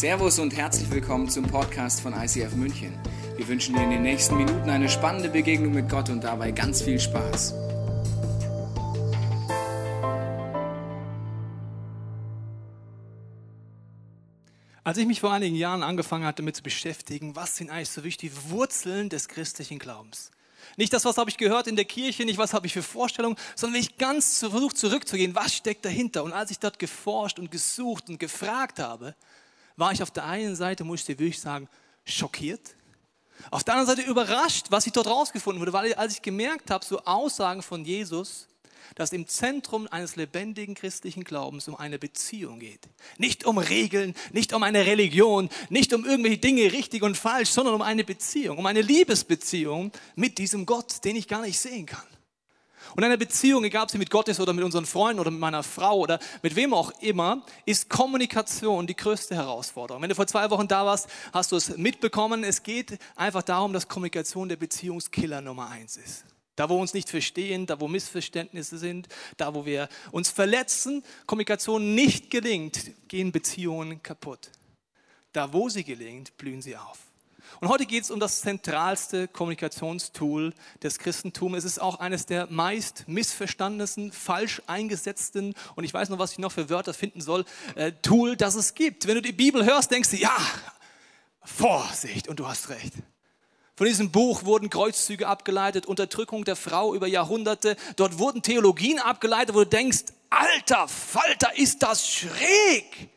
Servus und herzlich willkommen zum Podcast von ICF München. Wir wünschen dir in den nächsten Minuten eine spannende Begegnung mit Gott und dabei ganz viel Spaß. Als ich mich vor einigen Jahren angefangen hatte, damit zu beschäftigen, was sind eigentlich so wichtig die Wurzeln des christlichen Glaubens? Nicht das, was habe ich gehört in der Kirche, nicht was habe ich für Vorstellungen, sondern wenn ich ganz versucht zurückzugehen, was steckt dahinter? Und als ich dort geforscht und gesucht und gefragt habe, war ich auf der einen Seite, muss ich dir wirklich sagen, schockiert. Auf der anderen Seite überrascht, was ich dort rausgefunden wurde, weil als ich gemerkt habe, so Aussagen von Jesus, dass im Zentrum eines lebendigen christlichen Glaubens um eine Beziehung geht. Nicht um Regeln, nicht um eine Religion, nicht um irgendwelche Dinge richtig und falsch, sondern um eine Beziehung, um eine Liebesbeziehung mit diesem Gott, den ich gar nicht sehen kann. Und eine Beziehung, egal ob sie mit Gott ist oder mit unseren Freunden oder mit meiner Frau oder mit wem auch immer, ist Kommunikation die größte Herausforderung. Wenn du vor zwei Wochen da warst, hast du es mitbekommen. Es geht einfach darum, dass Kommunikation der Beziehungskiller Nummer eins ist. Da, wo wir uns nicht verstehen, da, wo Missverständnisse sind, da, wo wir uns verletzen, Kommunikation nicht gelingt, gehen Beziehungen kaputt. Da, wo sie gelingt, blühen sie auf. Und heute geht es um das zentralste Kommunikationstool des Christentums. Es ist auch eines der meist missverstandensten, falsch eingesetzten und ich weiß noch, was ich noch für Wörter finden soll, äh, Tool, das es gibt. Wenn du die Bibel hörst, denkst du, ja, Vorsicht und du hast recht. Von diesem Buch wurden Kreuzzüge abgeleitet, Unterdrückung der Frau über Jahrhunderte. Dort wurden Theologien abgeleitet, wo du denkst, alter Falter, ist das schräg.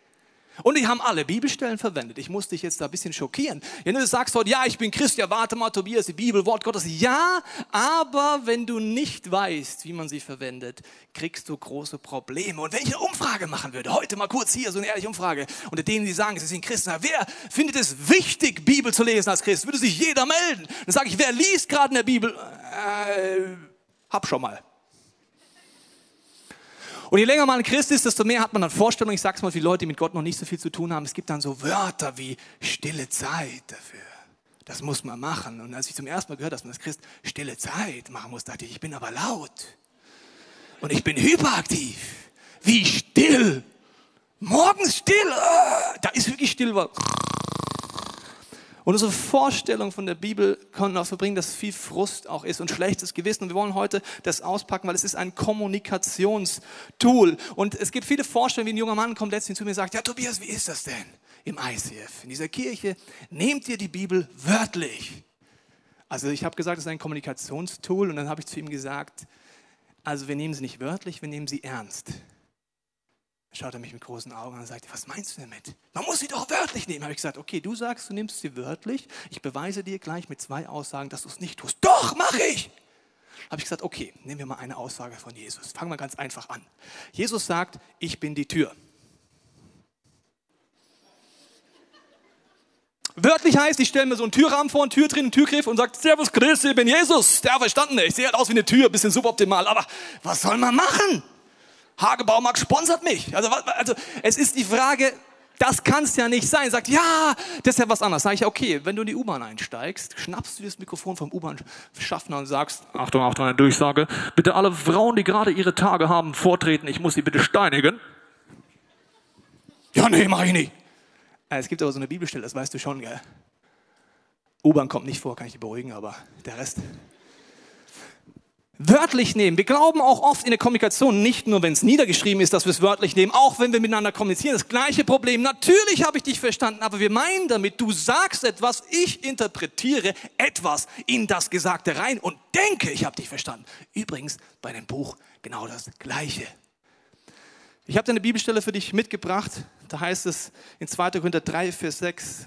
Und die haben alle Bibelstellen verwendet. Ich muss dich jetzt da ein bisschen schockieren. Wenn du sagst heute, ja, ich bin Christ, ja, warte mal, Tobias, die Bibel, Wort Gottes. Ja, aber wenn du nicht weißt, wie man sie verwendet, kriegst du große Probleme. Und wenn ich eine Umfrage machen würde, heute mal kurz hier so eine ehrliche Umfrage, unter denen, die sagen, sie sind Christen, wer findet es wichtig, Bibel zu lesen als Christ? Würde sich jeder melden. Dann sage ich, wer liest gerade in der Bibel? Äh, hab schon mal. Und je länger man Christ ist, desto mehr hat man dann Vorstellungen. Ich sage es mal für Leute, die mit Gott noch nicht so viel zu tun haben. Es gibt dann so Wörter wie stille Zeit dafür. Das muss man machen. Und als ich zum ersten Mal gehört, dass man als Christ stille Zeit machen muss, dachte ich, ich bin aber laut. Und ich bin hyperaktiv. Wie still. Morgens still. Ah, da ist wirklich still. Und unsere Vorstellung von der Bibel können auch so bringen, dass viel Frust auch ist und schlechtes Gewissen. Und wir wollen heute das auspacken, weil es ist ein Kommunikationstool. Und es gibt viele Vorstellungen, wie ein junger Mann kommt letztens zu mir und sagt, ja Tobias, wie ist das denn im ICF? In dieser Kirche nehmt ihr die Bibel wörtlich. Also ich habe gesagt, es ist ein Kommunikationstool und dann habe ich zu ihm gesagt, also wir nehmen sie nicht wörtlich, wir nehmen sie ernst schaut er mich mit großen Augen an und sagt, was meinst du damit? Man muss sie doch wörtlich nehmen. Habe ich gesagt, okay, du sagst, du nimmst sie wörtlich. Ich beweise dir gleich mit zwei Aussagen, dass du es nicht tust. Doch, mache ich. Habe ich gesagt, okay, nehmen wir mal eine Aussage von Jesus. Fangen wir ganz einfach an. Jesus sagt, ich bin die Tür. Wörtlich heißt, ich stelle mir so einen Türrahmen vor, eine Tür drin, einen Türgriff und sage, Servus Christi, ich bin Jesus, der Verstandene. Ich sehe halt aus wie eine Tür, bisschen suboptimal, aber was soll man machen? Hagebaumarkt sponsert mich. Also, also es ist die Frage, das kann es ja nicht sein. Sagt, ja, das ist ja was anderes. Sag ich, okay, wenn du in die U-Bahn einsteigst, schnappst du das Mikrofon vom U-Bahn-Schaffner und sagst, Achtung, Achtung, eine Durchsage, bitte alle Frauen, die gerade ihre Tage haben, vortreten, ich muss sie bitte steinigen. Ja, nee, mach ich nicht. Äh, es gibt aber so eine Bibelstelle, das weißt du schon, gell? U-Bahn kommt nicht vor, kann ich dich beruhigen, aber der Rest wörtlich nehmen. Wir glauben auch oft in der Kommunikation, nicht nur wenn es niedergeschrieben ist, dass wir es wörtlich nehmen, auch wenn wir miteinander kommunizieren, das gleiche Problem. Natürlich habe ich dich verstanden, aber wir meinen damit, du sagst etwas, ich interpretiere etwas in das Gesagte rein und denke, ich habe dich verstanden. Übrigens bei dem Buch genau das Gleiche. Ich habe eine Bibelstelle für dich mitgebracht, da heißt es in 2. Korinther 3, Vers 6,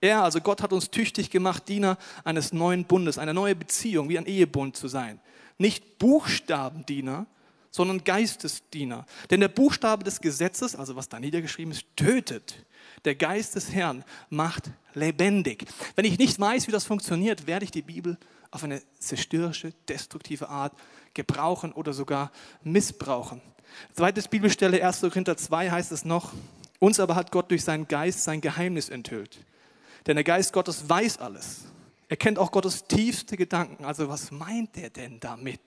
er, also Gott hat uns tüchtig gemacht, Diener eines neuen Bundes, eine neue Beziehung, wie ein Ehebund zu sein nicht Buchstabendiener, sondern Geistesdiener. Denn der Buchstabe des Gesetzes, also was da niedergeschrieben ist, tötet. Der Geist des Herrn macht lebendig. Wenn ich nicht weiß, wie das funktioniert, werde ich die Bibel auf eine zerstörerische, destruktive Art gebrauchen oder sogar missbrauchen. Zweites Bibelstelle, 1. Korinther 2 heißt es noch, uns aber hat Gott durch seinen Geist sein Geheimnis enthüllt. Denn der Geist Gottes weiß alles. Er kennt auch Gottes tiefste Gedanken. Also was meint er denn damit?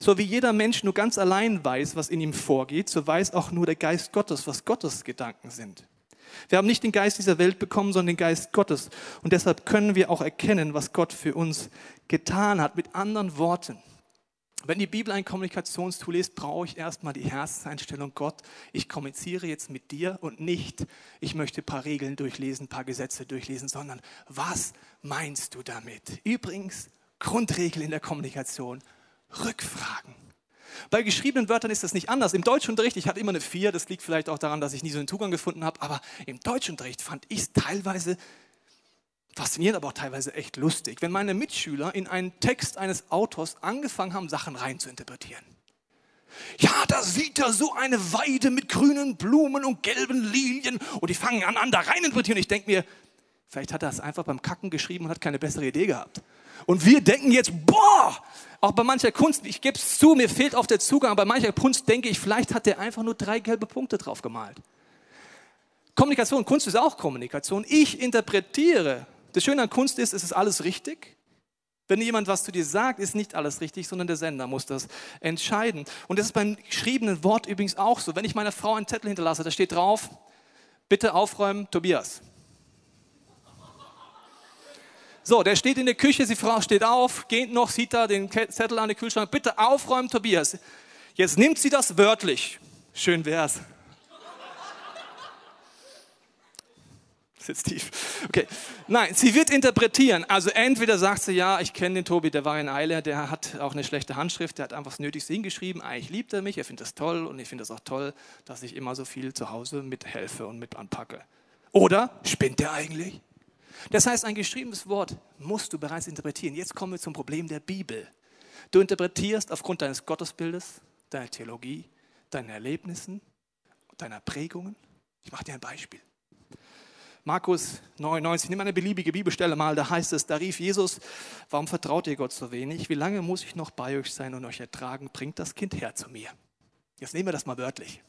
So wie jeder Mensch nur ganz allein weiß, was in ihm vorgeht, so weiß auch nur der Geist Gottes, was Gottes Gedanken sind. Wir haben nicht den Geist dieser Welt bekommen, sondern den Geist Gottes. Und deshalb können wir auch erkennen, was Gott für uns getan hat. Mit anderen Worten, wenn die Bibel ein Kommunikationstool ist, brauche ich erstmal die Herzenseinstellung Gott. Ich kommuniziere jetzt mit dir und nicht, ich möchte ein paar Regeln durchlesen, ein paar Gesetze durchlesen, sondern was meinst du damit? Übrigens, Grundregel in der Kommunikation, Rückfragen. Bei geschriebenen Wörtern ist das nicht anders. Im Deutschunterricht, ich hatte immer eine 4, das liegt vielleicht auch daran, dass ich nie so einen Zugang gefunden habe, aber im Deutschunterricht fand ich es teilweise faszinierend, aber auch teilweise echt lustig, wenn meine Mitschüler in einen Text eines Autors angefangen haben, Sachen rein zu interpretieren. Ja, da sieht er so eine Weide mit grünen Blumen und gelben Lilien und die fangen an, an da rein interpretieren. Ich denke mir, vielleicht hat er es einfach beim Kacken geschrieben und hat keine bessere Idee gehabt. Und wir denken jetzt, boah, auch bei mancher Kunst, ich gebe es zu, mir fehlt auf der Zugang, aber bei mancher Kunst denke ich, vielleicht hat er einfach nur drei gelbe Punkte drauf gemalt. Kommunikation, Kunst ist auch Kommunikation. Ich interpretiere das Schöne an Kunst ist, es ist alles richtig. Wenn jemand was zu dir sagt, ist nicht alles richtig, sondern der Sender muss das entscheiden. Und das ist beim geschriebenen Wort übrigens auch so. Wenn ich meiner Frau einen Zettel hinterlasse, da steht drauf, bitte aufräumen, Tobias. So, der steht in der Küche, die Frau steht auf, geht noch, sieht da den Zettel an den Kühlschrank, bitte aufräumen, Tobias. Jetzt nimmt sie das wörtlich. Schön wär's. Sitzt tief. Okay. Nein, sie wird interpretieren. Also entweder sagt sie, ja, ich kenne den Tobi, der war in Eile, der hat auch eine schlechte Handschrift, der hat einfach das Nötigste hingeschrieben. Eigentlich liebt er mich, er findet das toll und ich finde es auch toll, dass ich immer so viel zu Hause mithelfe und mit anpacke. Oder spinnt der eigentlich? Das heißt, ein geschriebenes Wort musst du bereits interpretieren. Jetzt kommen wir zum Problem der Bibel. Du interpretierst aufgrund deines Gottesbildes, deiner Theologie, deinen Erlebnissen, deiner Prägungen. Ich mache dir ein Beispiel. Markus 99, nimm eine beliebige Bibelstelle mal, da heißt es, da rief Jesus, warum vertraut ihr Gott so wenig? Wie lange muss ich noch bei euch sein und euch ertragen? Bringt das Kind her zu mir. Jetzt nehmen wir das mal wörtlich.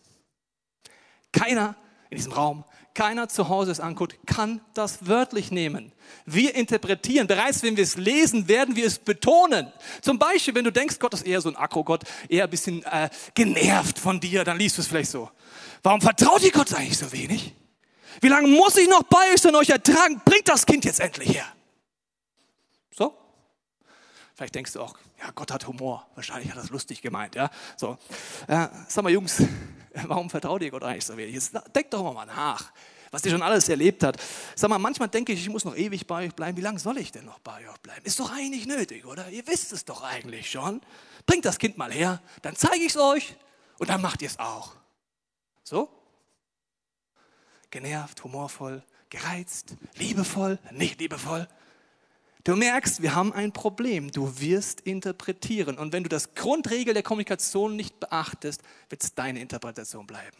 Keiner in diesem Raum, keiner zu Hause es anguckt, kann das wörtlich nehmen. Wir interpretieren, bereits wenn wir es lesen, werden wir es betonen. Zum Beispiel, wenn du denkst, Gott ist eher so ein Akrogott, eher ein bisschen äh, genervt von dir, dann liest du es vielleicht so. Warum vertraut ihr Gott eigentlich so wenig? Wie lange muss ich noch bei euch und euch ertragen? Bringt das Kind jetzt endlich her. So? Vielleicht denkst du auch, ja, Gott hat Humor. Wahrscheinlich hat er das lustig gemeint, ja. So. Äh, sag mal, Jungs, warum vertraut ihr Gott eigentlich so wenig? Jetzt denkt doch mal nach, was ihr schon alles erlebt habt. Sag mal, manchmal denke ich, ich muss noch ewig bei euch bleiben. Wie lange soll ich denn noch bei euch bleiben? Ist doch eigentlich nötig, oder? Ihr wisst es doch eigentlich schon. Bringt das Kind mal her, dann zeige ich es euch und dann macht ihr es auch. So? Genervt, humorvoll, gereizt, liebevoll, nicht liebevoll. Du merkst, wir haben ein Problem. Du wirst interpretieren. Und wenn du das Grundregel der Kommunikation nicht beachtest, wird es deine Interpretation bleiben.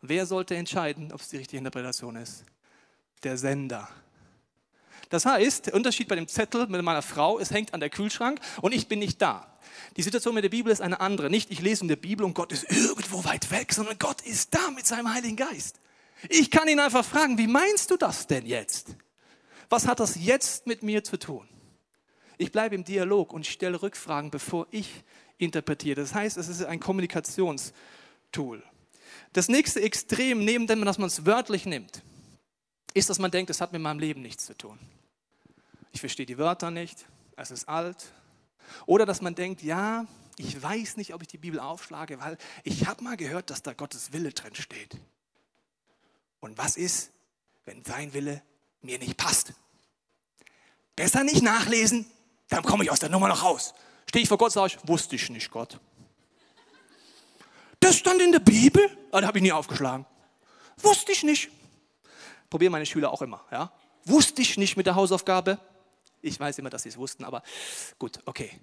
Wer sollte entscheiden, ob es die richtige Interpretation ist? Der Sender. Das heißt, der Unterschied bei dem Zettel mit meiner Frau, es hängt an der Kühlschrank und ich bin nicht da. Die Situation mit der Bibel ist eine andere. Nicht, ich lese in der Bibel und Gott ist irgendwo weit weg, sondern Gott ist da mit seinem Heiligen Geist. Ich kann ihn einfach fragen, wie meinst du das denn jetzt? Was hat das jetzt mit mir zu tun? Ich bleibe im Dialog und stelle Rückfragen, bevor ich interpretiere. Das heißt, es ist ein Kommunikationstool. Das nächste Extrem, neben dem, dass man es wörtlich nimmt, ist, dass man denkt, es hat mit meinem Leben nichts zu tun. Ich verstehe die Wörter nicht, es ist alt. Oder dass man denkt, ja, ich weiß nicht, ob ich die Bibel aufschlage, weil ich habe mal gehört, dass da Gottes Wille drin steht. Und was ist, wenn sein Wille mir nicht passt? Besser nicht nachlesen, dann komme ich aus der Nummer noch raus. Stehe ich vor Gott, sage ich, wusste ich nicht, Gott. Das stand in der Bibel, ah, da habe ich nie aufgeschlagen. Wusste ich nicht. Probieren meine Schüler auch immer. Ja? Wusste ich nicht mit der Hausaufgabe. Ich weiß immer, dass sie es wussten, aber gut, okay.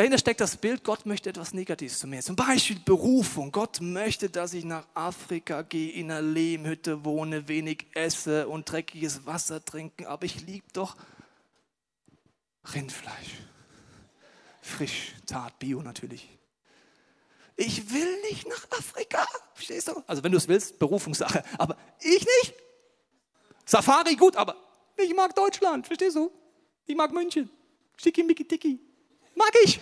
Dahinter steckt das Bild, Gott möchte etwas Negatives zu mir. Zum Beispiel Berufung. Gott möchte, dass ich nach Afrika gehe, in einer Lehmhütte wohne, wenig esse und dreckiges Wasser trinken. Aber ich liebe doch Rindfleisch. Frisch, zart, bio natürlich. Ich will nicht nach Afrika. Verstehst du? Also wenn du es willst, Berufungssache. Aber ich nicht. Safari gut, aber ich mag Deutschland. Verstehst du? Ich mag München. Schickimicki-ticki. Mag ich.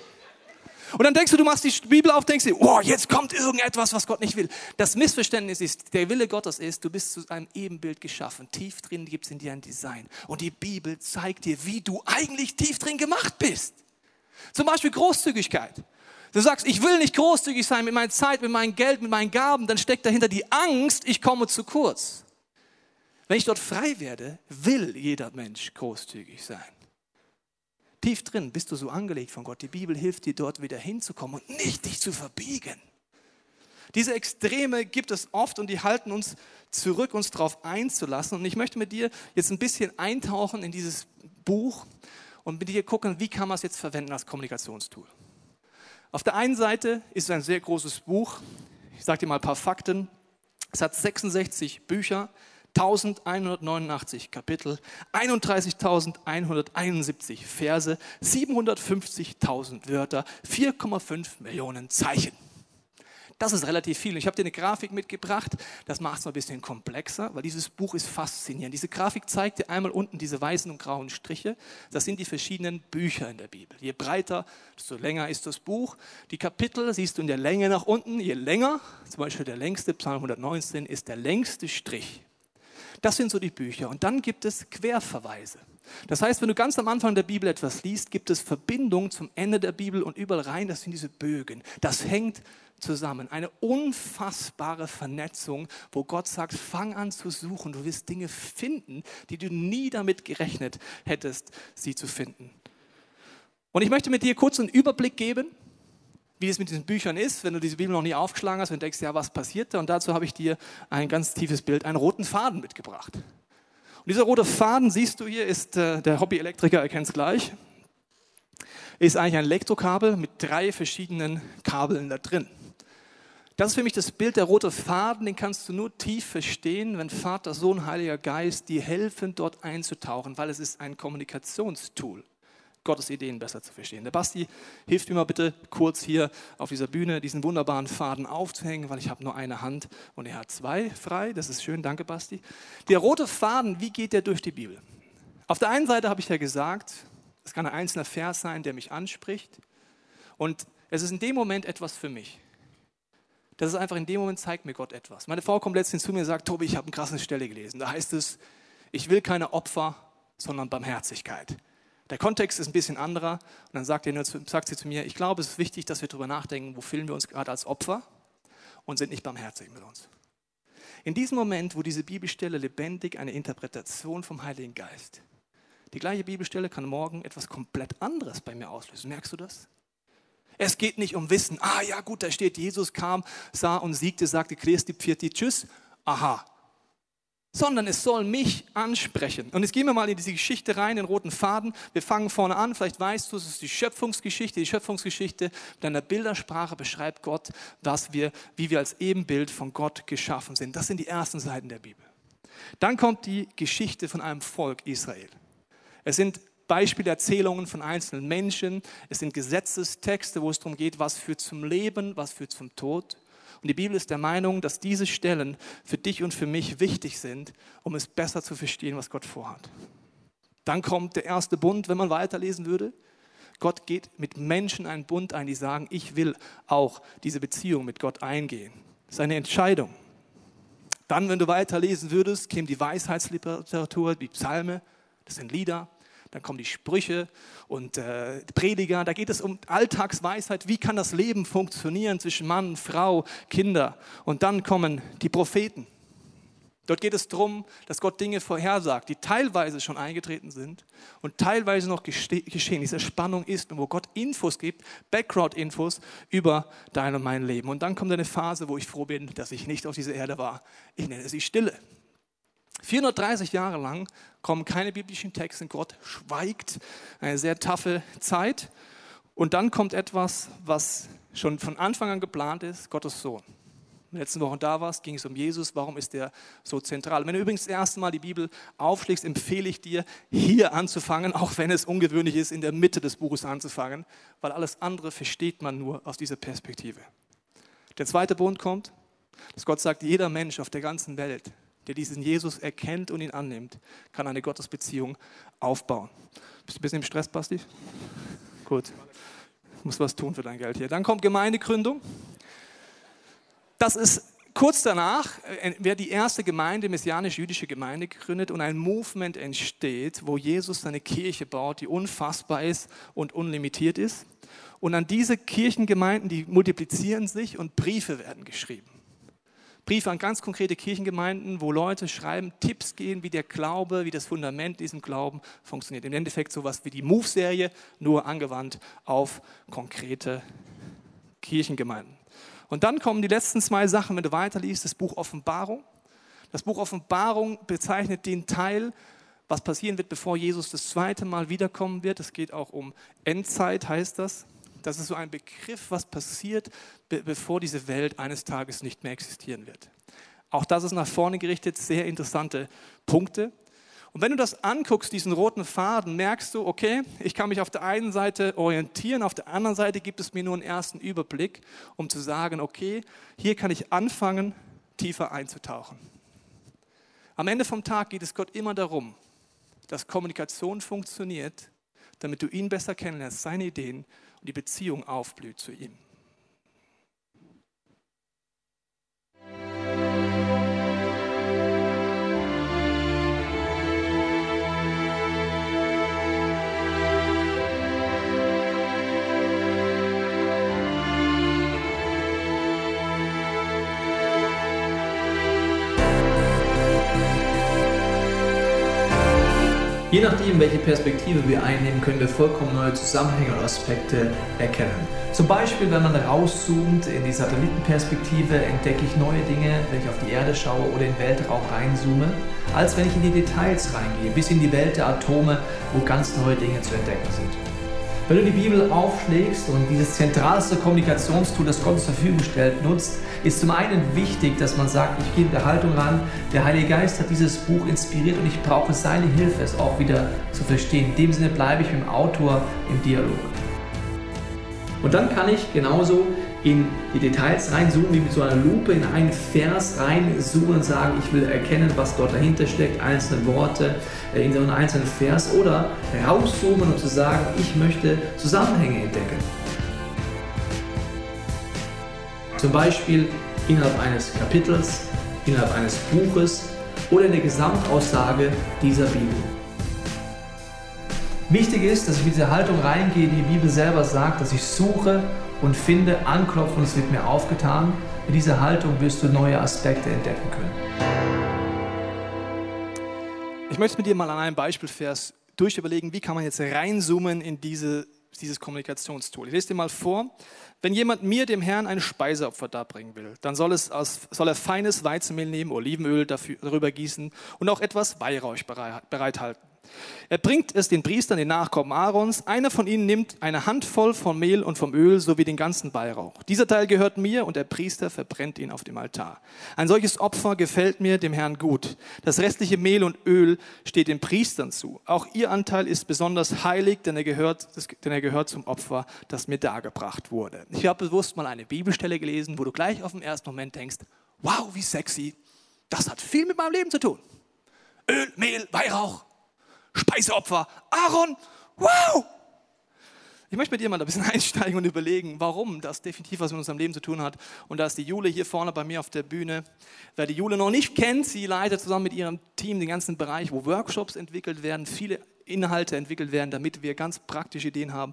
Und dann denkst du, du machst die Bibel auf, denkst dir, oh, jetzt kommt irgendetwas, was Gott nicht will. Das Missverständnis ist, der Wille Gottes ist, du bist zu einem Ebenbild geschaffen. Tief drin gibt es in dir ein Design. Und die Bibel zeigt dir, wie du eigentlich tief drin gemacht bist. Zum Beispiel Großzügigkeit. Du sagst, ich will nicht großzügig sein mit meiner Zeit, mit meinem Geld, mit meinen Gaben, dann steckt dahinter die Angst, ich komme zu kurz. Wenn ich dort frei werde, will jeder Mensch großzügig sein. Tief drin bist du so angelegt von Gott. Die Bibel hilft dir dort wieder hinzukommen und nicht dich zu verbiegen. Diese Extreme gibt es oft und die halten uns zurück, uns darauf einzulassen. Und ich möchte mit dir jetzt ein bisschen eintauchen in dieses Buch und mit dir gucken, wie kann man es jetzt verwenden als Kommunikationstool. Auf der einen Seite ist es ein sehr großes Buch. Ich sage dir mal ein paar Fakten. Es hat 66 Bücher, 1189 Kapitel, 31.171 Verse, 750.000 Wörter, 4,5 Millionen Zeichen. Das ist relativ viel. Ich habe dir eine Grafik mitgebracht, das macht es ein bisschen komplexer, weil dieses Buch ist faszinierend. Diese Grafik zeigt dir einmal unten diese weißen und grauen Striche. Das sind die verschiedenen Bücher in der Bibel. Je breiter, desto länger ist das Buch. Die Kapitel siehst du in der Länge nach unten. Je länger, zum Beispiel der längste, Psalm 119, ist der längste Strich. Das sind so die Bücher. Und dann gibt es Querverweise. Das heißt, wenn du ganz am Anfang der Bibel etwas liest, gibt es Verbindungen zum Ende der Bibel und überall rein, das sind diese Bögen. Das hängt zusammen. Eine unfassbare Vernetzung, wo Gott sagt, fang an zu suchen. Du wirst Dinge finden, die du nie damit gerechnet hättest, sie zu finden. Und ich möchte mit dir kurz einen Überblick geben wie es mit diesen Büchern ist, wenn du diese Bibel noch nie aufgeschlagen hast und denkst, ja, was passiert da? Und dazu habe ich dir ein ganz tiefes Bild, einen roten Faden mitgebracht. Und dieser rote Faden, siehst du hier, ist, äh, der Hobbyelektriker erkennt es gleich, ist eigentlich ein Elektrokabel mit drei verschiedenen Kabeln da drin. Das ist für mich das Bild, der rote Faden, den kannst du nur tief verstehen, wenn Vater, Sohn, Heiliger Geist dir helfen, dort einzutauchen, weil es ist ein Kommunikationstool. Gottes Ideen besser zu verstehen. Der Basti hilft mir mal bitte kurz hier auf dieser Bühne diesen wunderbaren Faden aufzuhängen, weil ich habe nur eine Hand und er hat zwei frei. Das ist schön, danke Basti. Der rote Faden, wie geht der durch die Bibel? Auf der einen Seite habe ich ja gesagt, es kann ein einzelner Vers sein, der mich anspricht und es ist in dem Moment etwas für mich. Das ist einfach in dem Moment zeigt mir Gott etwas. Meine Frau kommt letztens zu mir und sagt, Tobi, ich habe eine krasse Stelle gelesen. Da heißt es, ich will keine Opfer, sondern Barmherzigkeit. Der Kontext ist ein bisschen anderer. Und dann sagt, er, sagt sie zu mir, ich glaube, es ist wichtig, dass wir darüber nachdenken, wo fühlen wir uns gerade als Opfer und sind nicht barmherzig mit uns. In diesem Moment, wo diese Bibelstelle lebendig eine Interpretation vom Heiligen Geist, die gleiche Bibelstelle kann morgen etwas komplett anderes bei mir auslösen. Merkst du das? Es geht nicht um Wissen. Ah ja, gut, da steht, Jesus kam, sah und siegte, sagte, Christi, Pfirti, Tschüss. Aha, sondern es soll mich ansprechen. Und jetzt gehen wir mal in diese Geschichte rein, den roten Faden. Wir fangen vorne an, vielleicht weißt du, es ist die Schöpfungsgeschichte. Die Schöpfungsgeschichte mit einer Bildersprache beschreibt Gott, was wir, wie wir als Ebenbild von Gott geschaffen sind. Das sind die ersten Seiten der Bibel. Dann kommt die Geschichte von einem Volk Israel. Es sind Beispiele, Erzählungen von einzelnen Menschen. Es sind Gesetzestexte, wo es darum geht, was führt zum Leben, was führt zum Tod. Und die Bibel ist der Meinung, dass diese Stellen für dich und für mich wichtig sind, um es besser zu verstehen, was Gott vorhat. Dann kommt der erste Bund, wenn man weiterlesen würde. Gott geht mit Menschen einen Bund ein, die sagen, ich will auch diese Beziehung mit Gott eingehen. Das ist eine Entscheidung. Dann, wenn du weiterlesen würdest, käme die Weisheitsliteratur, die Psalme, das sind Lieder. Dann kommen die Sprüche und äh, Prediger. Da geht es um Alltagsweisheit. Wie kann das Leben funktionieren zwischen Mann, Frau, Kinder? Und dann kommen die Propheten. Dort geht es darum, dass Gott Dinge vorhersagt, die teilweise schon eingetreten sind und teilweise noch geschehen. Diese Spannung ist, wo Gott Infos gibt, Background-Infos über dein und mein Leben. Und dann kommt eine Phase, wo ich froh bin, dass ich nicht auf dieser Erde war. Ich nenne sie Stille. 430 Jahre lang kommen keine biblischen Texte, Gott schweigt, eine sehr taffe Zeit. Und dann kommt etwas, was schon von Anfang an geplant ist, Gottes Sohn. In den letzten Wochen da warst, ging es um Jesus. Warum ist der so zentral? Wenn du übrigens das erste Mal die Bibel aufschlägst, empfehle ich dir, hier anzufangen, auch wenn es ungewöhnlich ist, in der Mitte des Buches anzufangen, weil alles andere versteht man nur aus dieser Perspektive. Der zweite Bund kommt, dass Gott sagt, jeder Mensch auf der ganzen Welt der diesen Jesus erkennt und ihn annimmt, kann eine Gottesbeziehung aufbauen. Bist du ein bisschen im Stress, Basti? Gut. muss was tun für dein Geld hier. Dann kommt Gemeindegründung. Das ist kurz danach, äh, wird die erste Gemeinde, messianisch-jüdische Gemeinde gegründet und ein Movement entsteht, wo Jesus seine Kirche baut, die unfassbar ist und unlimitiert ist. Und an diese Kirchengemeinden, die multiplizieren sich und Briefe werden geschrieben. Briefe an ganz konkrete Kirchengemeinden, wo Leute schreiben, Tipps gehen, wie der Glaube, wie das Fundament diesem Glauben funktioniert. Im Endeffekt sowas wie die Move-Serie, nur angewandt auf konkrete Kirchengemeinden. Und dann kommen die letzten zwei Sachen, wenn du weiterliest, das Buch Offenbarung. Das Buch Offenbarung bezeichnet den Teil, was passieren wird, bevor Jesus das zweite Mal wiederkommen wird. Es geht auch um Endzeit, heißt das. Das ist so ein Begriff, was passiert, bevor diese Welt eines Tages nicht mehr existieren wird. Auch das ist nach vorne gerichtet, sehr interessante Punkte. Und wenn du das anguckst, diesen roten Faden, merkst du, okay, ich kann mich auf der einen Seite orientieren, auf der anderen Seite gibt es mir nur einen ersten Überblick, um zu sagen, okay, hier kann ich anfangen, tiefer einzutauchen. Am Ende vom Tag geht es Gott immer darum, dass Kommunikation funktioniert, damit du ihn besser kennenlernst, seine Ideen die Beziehung aufblüht zu ihm. Je nachdem, welche Perspektive wir einnehmen, können wir vollkommen neue Zusammenhänge und Aspekte erkennen. Zum Beispiel, wenn man rauszoomt in die Satellitenperspektive, entdecke ich neue Dinge, wenn ich auf die Erde schaue oder in den Weltraum reinzoome, als wenn ich in die Details reingehe, bis in die Welt der Atome, wo ganz neue Dinge zu entdecken sind. Wenn du die Bibel aufschlägst und dieses zentralste Kommunikationstool, das Gott zur Verfügung stellt, nutzt, ist zum einen wichtig, dass man sagt, ich gehe in der Haltung ran, der Heilige Geist hat dieses Buch inspiriert und ich brauche seine Hilfe, es auch wieder zu verstehen. In dem Sinne bleibe ich mit dem Autor im Dialog. Und dann kann ich genauso in die Details reinzoomen, wie mit so einer Lupe in einen Vers reinzoomen und sagen, ich will erkennen, was dort dahinter steckt, einzelne Worte äh, in so einem einzelnen Vers oder rauszoomen und zu sagen, ich möchte Zusammenhänge entdecken. Zum Beispiel innerhalb eines Kapitels, innerhalb eines Buches oder in der Gesamtaussage dieser Bibel. Wichtig ist, dass ich mit dieser Haltung reingehe, die die Bibel selber sagt, dass ich suche und finde, anklopfe und es wird mir aufgetan. Mit dieser Haltung wirst du neue Aspekte entdecken können. Ich möchte mit dir mal an einem Beispielvers durchüberlegen, wie kann man jetzt reinzoomen in diese, dieses Kommunikationstool. Ich lese dir mal vor. Wenn jemand mir, dem Herrn, ein Speiseopfer darbringen will, dann soll, es aus, soll er feines Weizenmehl nehmen, Olivenöl dafür, darüber gießen und auch etwas Weihrauch bereithalten. Er bringt es den Priestern, den Nachkommen Aarons. Einer von ihnen nimmt eine Handvoll vom Mehl und vom Öl sowie den ganzen Weihrauch. Dieser Teil gehört mir und der Priester verbrennt ihn auf dem Altar. Ein solches Opfer gefällt mir dem Herrn gut. Das restliche Mehl und Öl steht den Priestern zu. Auch ihr Anteil ist besonders heilig, denn er gehört, denn er gehört zum Opfer, das mir dargebracht wurde. Ich habe bewusst mal eine Bibelstelle gelesen, wo du gleich auf den ersten Moment denkst, wow, wie sexy. Das hat viel mit meinem Leben zu tun. Öl, Mehl, Weihrauch. Speiseopfer. Aaron, wow! Ich möchte mit dir mal ein bisschen einsteigen und überlegen, warum das definitiv was mit unserem Leben zu tun hat. Und da ist die Jule hier vorne bei mir auf der Bühne. Wer die Jule noch nicht kennt, sie leitet zusammen mit ihrem Team den ganzen Bereich, wo Workshops entwickelt werden, viele Inhalte entwickelt werden, damit wir ganz praktische Ideen haben,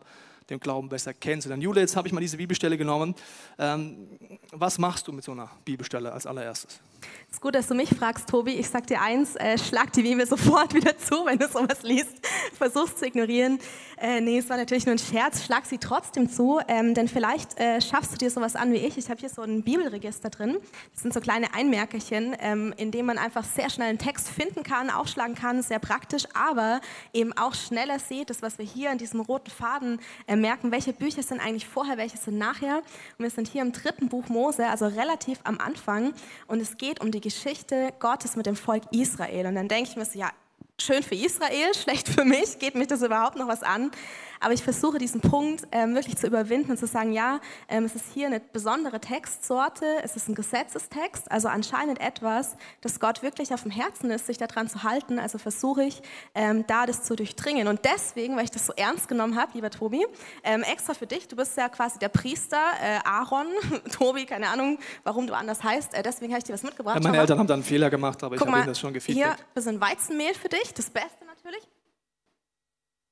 den Glauben besser kennenzulernen. Jule, jetzt habe ich mal diese Bibelstelle genommen. Ähm, was machst du mit so einer Bibelstelle als allererstes? Es ist gut, dass du mich fragst, Tobi. Ich sag dir eins, äh, schlag die Bibel sofort wieder zu, wenn du sowas liest. Versuchst zu ignorieren. Äh, nee, es war natürlich nur ein Scherz. Schlag sie trotzdem zu, ähm, denn vielleicht äh, schaffst du dir sowas an wie ich. Ich habe hier so ein Bibelregister drin. Das sind so kleine Einmerkerchen, ähm, in denen man einfach sehr schnell einen Text finden kann, aufschlagen kann. Sehr praktisch, aber eben auch schneller sieht, das, was wir hier in diesem roten Faden äh, merken, welche Bücher sind eigentlich vorher, welche sind nachher. Und wir sind hier im dritten Buch Mose, also relativ am Anfang. Und es geht um die Geschichte Gottes mit dem Volk Israel. Und dann denke ich mir so, ja, schön für Israel, schlecht für mich, geht mich das überhaupt noch was an. Aber ich versuche diesen Punkt ähm, wirklich zu überwinden und zu sagen, ja, ähm, es ist hier eine besondere Textsorte, es ist ein Gesetzestext, also anscheinend etwas, das Gott wirklich auf dem Herzen ist, sich daran zu halten. Also versuche ich, ähm, da das zu durchdringen. Und deswegen, weil ich das so ernst genommen habe, lieber Tobi, ähm, extra für dich, du bist ja quasi der Priester, äh, Aaron, Tobi, keine Ahnung, warum du anders heißt, äh, deswegen habe ich dir was mitgebracht. Ja, meine Eltern haben da einen Fehler gemacht, aber ich habe ihnen das schon gefeedbackt. Hier ein bisschen Weizenmehl für dich, das Beste natürlich.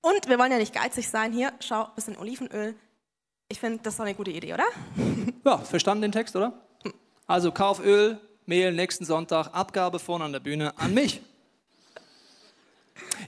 Und wir wollen ja nicht geizig sein. Hier, schau, bisschen Olivenöl. Ich finde, das ist eine gute Idee, oder? Ja, verstanden den Text, oder? Also kauf Öl, Mehl nächsten Sonntag, Abgabe vorne an der Bühne an mich.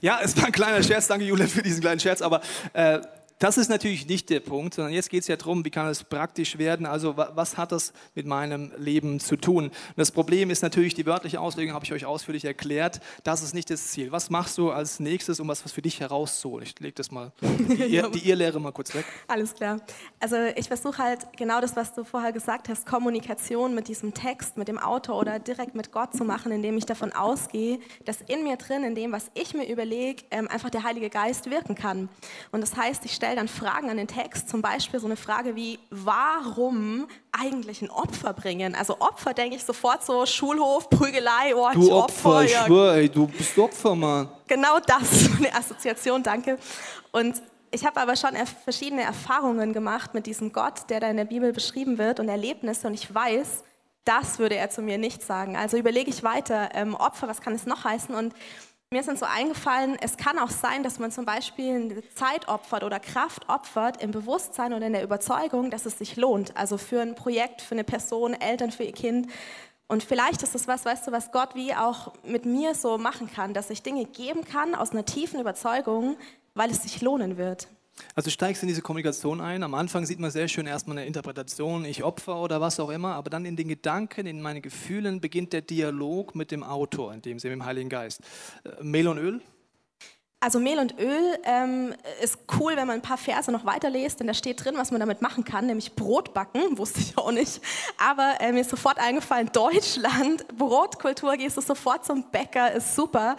Ja, es war ein kleiner Scherz, danke Julia für diesen kleinen Scherz, aber äh, das ist natürlich nicht der Punkt, sondern jetzt geht es ja darum, wie kann es praktisch werden, also was hat das mit meinem Leben zu tun. Und das Problem ist natürlich, die wörtliche Auslegung habe ich euch ausführlich erklärt, das ist nicht das Ziel. Was machst du als nächstes, um was für dich herauszuholen? Ich lege das mal, die, die Irrlehre mal kurz weg. Alles klar. Also ich versuche halt genau das, was du vorher gesagt hast, Kommunikation mit diesem Text, mit dem Autor oder direkt mit Gott zu machen, indem ich davon ausgehe, dass in mir drin, in dem, was ich mir überlege, ähm, einfach der Heilige Geist wirken kann. Und das heißt, ich stelle stelle dann Fragen an den Text, zum Beispiel so eine Frage wie, warum eigentlich ein Opfer bringen? Also Opfer denke ich sofort so, Schulhof, Prügelei, oh, du Opfer, Opfer, ich ja. schwöre, ey, du bist Opfer, Mann. Genau das, eine Assoziation, danke. Und ich habe aber schon verschiedene Erfahrungen gemacht mit diesem Gott, der da in der Bibel beschrieben wird und Erlebnisse und ich weiß, das würde er zu mir nicht sagen. Also überlege ich weiter, ähm, Opfer, was kann es noch heißen? Und mir dann so eingefallen, es kann auch sein, dass man zum Beispiel Zeit opfert oder Kraft opfert im Bewusstsein oder in der Überzeugung, dass es sich lohnt. Also für ein Projekt, für eine Person, Eltern, für ihr Kind. Und vielleicht ist das was, weißt du, was Gott wie auch mit mir so machen kann, dass ich Dinge geben kann aus einer tiefen Überzeugung, weil es sich lohnen wird. Also steigst in diese Kommunikation ein. Am Anfang sieht man sehr schön erstmal eine Interpretation, ich opfer oder was auch immer, aber dann in den Gedanken, in meinen Gefühlen beginnt der Dialog mit dem Autor, in dem Sinne mit dem Heiligen Geist. Äh, Mehl und Öl? Also Mehl und Öl ähm, ist cool, wenn man ein paar Verse noch weiterliest, denn da steht drin, was man damit machen kann, nämlich Brot backen, wusste ich auch nicht. Aber äh, mir ist sofort eingefallen, Deutschland, Brotkultur, gehst du sofort zum Bäcker, ist super.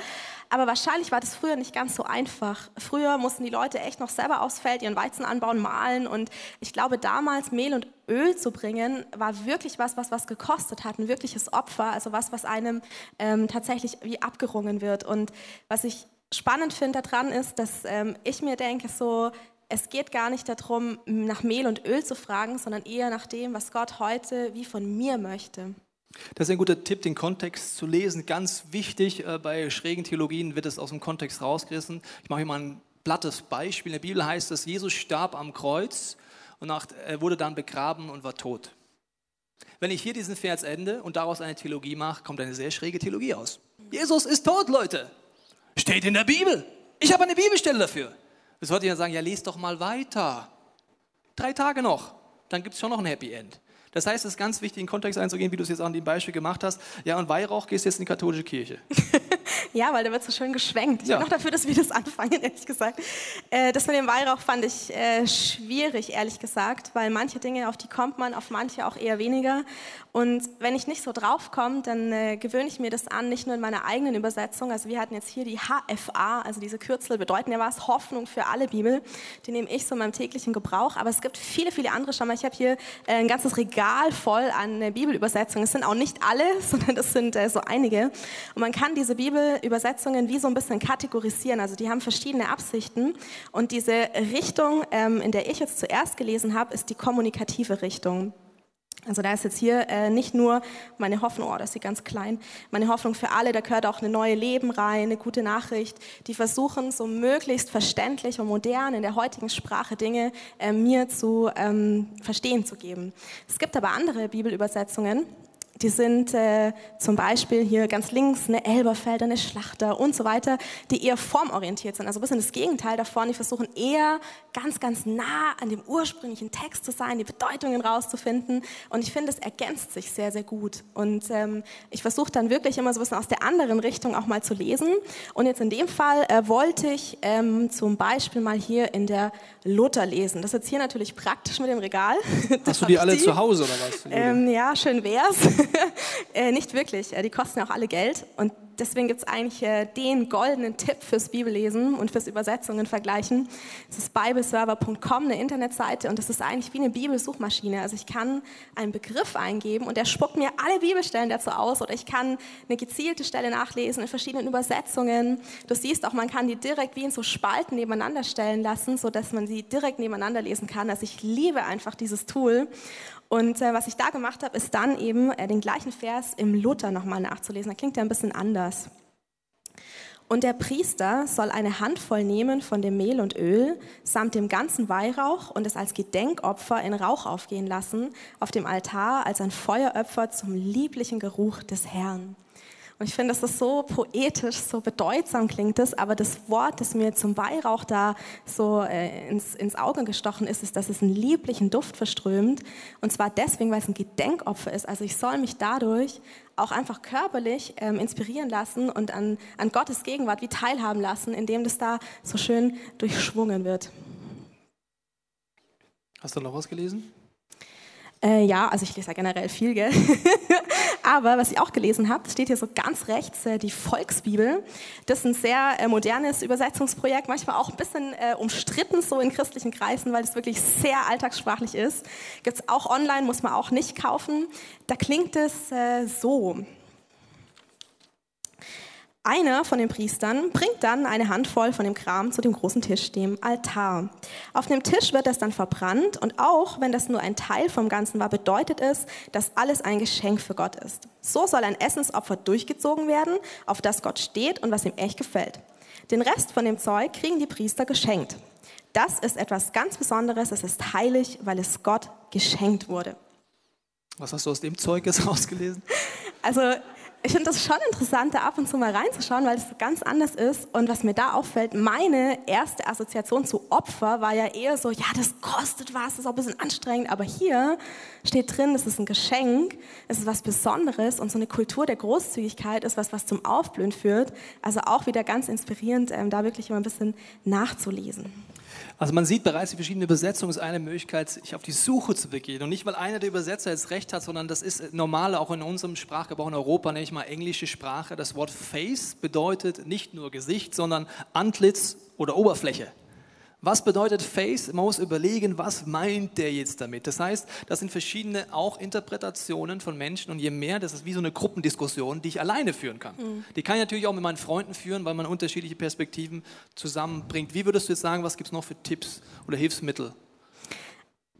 Aber wahrscheinlich war das früher nicht ganz so einfach. Früher mussten die Leute echt noch selber aufs Feld ihren Weizen anbauen, mahlen. Und ich glaube, damals Mehl und Öl zu bringen, war wirklich was, was was gekostet hat, ein wirkliches Opfer, also was, was einem ähm, tatsächlich wie abgerungen wird. Und was ich spannend finde daran ist, dass ähm, ich mir denke, so, es geht gar nicht darum, nach Mehl und Öl zu fragen, sondern eher nach dem, was Gott heute wie von mir möchte. Das ist ein guter Tipp, den Kontext zu lesen. Ganz wichtig, äh, bei schrägen Theologien wird es aus dem Kontext rausgerissen. Ich mache hier mal ein plattes Beispiel. In der Bibel heißt es, Jesus starb am Kreuz und er wurde dann begraben und war tot. Wenn ich hier diesen Vers ende und daraus eine Theologie mache, kommt eine sehr schräge Theologie aus. Jesus ist tot, Leute. Steht in der Bibel. Ich habe eine Bibelstelle dafür. Jetzt wollte ich dann sagen, ja, lest doch mal weiter. Drei Tage noch, dann gibt es schon noch ein Happy End. Das heißt, es ist ganz wichtig, in den Kontext einzugehen, wie du es jetzt an dem Beispiel gemacht hast. Ja, und Weihrauch gehst jetzt in die katholische Kirche. ja, weil da wird so schön geschwenkt. Ich ja. bin noch dafür, dass wir das anfangen, ehrlich gesagt. Äh, das mit dem Weihrauch fand ich äh, schwierig, ehrlich gesagt, weil manche Dinge, auf die kommt man, auf manche auch eher weniger. Und wenn ich nicht so drauf komme, dann äh, gewöhne ich mir das an, nicht nur in meiner eigenen Übersetzung. Also wir hatten jetzt hier die HFA, also diese Kürzel bedeuten ja was, Hoffnung für alle Bibel. Die nehme ich so in meinem täglichen Gebrauch. Aber es gibt viele, viele andere. Schau mal, ich habe hier ein ganzes Regal voll an Bibelübersetzungen. Es sind auch nicht alle, sondern das sind so einige. Und man kann diese Bibelübersetzungen wie so ein bisschen kategorisieren. Also die haben verschiedene Absichten. Und diese Richtung, ähm, in der ich jetzt zuerst gelesen habe, ist die kommunikative Richtung. Also da ist jetzt hier äh, nicht nur meine Hoffnung, oh, das ist ganz klein, meine Hoffnung für alle, da gehört auch eine neue Leben rein, eine gute Nachricht, die versuchen so möglichst verständlich und modern in der heutigen Sprache Dinge äh, mir zu ähm, verstehen zu geben. Es gibt aber andere Bibelübersetzungen, die sind äh, zum Beispiel hier ganz links eine Elberfelder, eine Schlachter und so weiter, die eher formorientiert sind. Also ein bisschen das Gegenteil davon. Die versuchen eher ganz, ganz nah an dem ursprünglichen Text zu sein, die Bedeutungen rauszufinden. Und ich finde, es ergänzt sich sehr, sehr gut. Und ähm, ich versuche dann wirklich immer so ein bisschen aus der anderen Richtung auch mal zu lesen. Und jetzt in dem Fall äh, wollte ich ähm, zum Beispiel mal hier in der Luther lesen. Das ist jetzt hier natürlich praktisch mit dem Regal. Hast du die alle die. zu Hause oder was? Ähm, ja, schön wär's. äh, nicht wirklich. Äh, die kosten auch alle Geld. Und deswegen gibt es eigentlich äh, den goldenen Tipp fürs Bibellesen und fürs Übersetzungen vergleichen. Es ist bibleserver.com, eine Internetseite und das ist eigentlich wie eine Bibelsuchmaschine. Also ich kann einen Begriff eingeben und der spuckt mir alle Bibelstellen dazu aus oder ich kann eine gezielte Stelle nachlesen in verschiedenen Übersetzungen. Du siehst auch, man kann die direkt wie in so Spalten nebeneinander stellen lassen, sodass man sie direkt nebeneinander lesen kann. Also ich liebe einfach dieses Tool. Und äh, was ich da gemacht habe, ist dann eben äh, den gleichen Vers im Luther nochmal nachzulesen. Da klingt er ein bisschen anders. Und der Priester soll eine Handvoll nehmen von dem Mehl und Öl samt dem ganzen Weihrauch und es als Gedenkopfer in Rauch aufgehen lassen auf dem Altar als ein Feueropfer zum lieblichen Geruch des Herrn. Und ich finde, dass das so poetisch, so bedeutsam klingt es, aber das Wort, das mir zum Weihrauch da so äh, ins, ins Auge gestochen ist, ist, dass es einen lieblichen Duft verströmt. Und zwar deswegen, weil es ein Gedenkopfer ist. Also ich soll mich dadurch auch einfach körperlich ähm, inspirieren lassen und an, an Gottes Gegenwart wie teilhaben lassen, indem das da so schön durchschwungen wird. Hast du noch was gelesen? Äh, ja, also ich lese ja generell viel, gell? Aber was ich auch gelesen habe, steht hier so ganz rechts äh, die Volksbibel. Das ist ein sehr äh, modernes Übersetzungsprojekt, manchmal auch ein bisschen äh, umstritten so in christlichen Kreisen, weil es wirklich sehr alltagssprachlich ist. Gibt es auch online, muss man auch nicht kaufen. Da klingt es äh, so. Einer von den Priestern bringt dann eine Handvoll von dem Kram zu dem großen Tisch, dem Altar. Auf dem Tisch wird das dann verbrannt und auch wenn das nur ein Teil vom Ganzen war, bedeutet es, dass alles ein Geschenk für Gott ist. So soll ein Essensopfer durchgezogen werden, auf das Gott steht und was ihm echt gefällt. Den Rest von dem Zeug kriegen die Priester geschenkt. Das ist etwas ganz Besonderes, es ist heilig, weil es Gott geschenkt wurde. Was hast du aus dem Zeug jetzt rausgelesen? Also ich finde das schon interessant, da ab und zu mal reinzuschauen, weil es ganz anders ist. Und was mir da auffällt, meine erste Assoziation zu Opfer war ja eher so, ja, das kostet was, das ist auch ein bisschen anstrengend. Aber hier steht drin, es ist ein Geschenk, es ist was Besonderes und so eine Kultur der Großzügigkeit ist was, was zum Aufblühen führt. Also auch wieder ganz inspirierend, ähm, da wirklich immer ein bisschen nachzulesen. Also man sieht bereits, die verschiedenen Übersetzungen ist eine Möglichkeit, sich auf die Suche zu begehen. Und nicht, weil einer der Übersetzer jetzt recht hat, sondern das ist normal auch in unserem Sprachgebrauch in Europa, nenne ich mal englische Sprache. Das Wort Face bedeutet nicht nur Gesicht, sondern Antlitz oder Oberfläche. Was bedeutet Face? Man muss überlegen, was meint der jetzt damit? Das heißt, das sind verschiedene auch Interpretationen von Menschen und je mehr, das ist wie so eine Gruppendiskussion, die ich alleine führen kann. Mhm. Die kann ich natürlich auch mit meinen Freunden führen, weil man unterschiedliche Perspektiven zusammenbringt. Wie würdest du jetzt sagen, was gibt es noch für Tipps oder Hilfsmittel?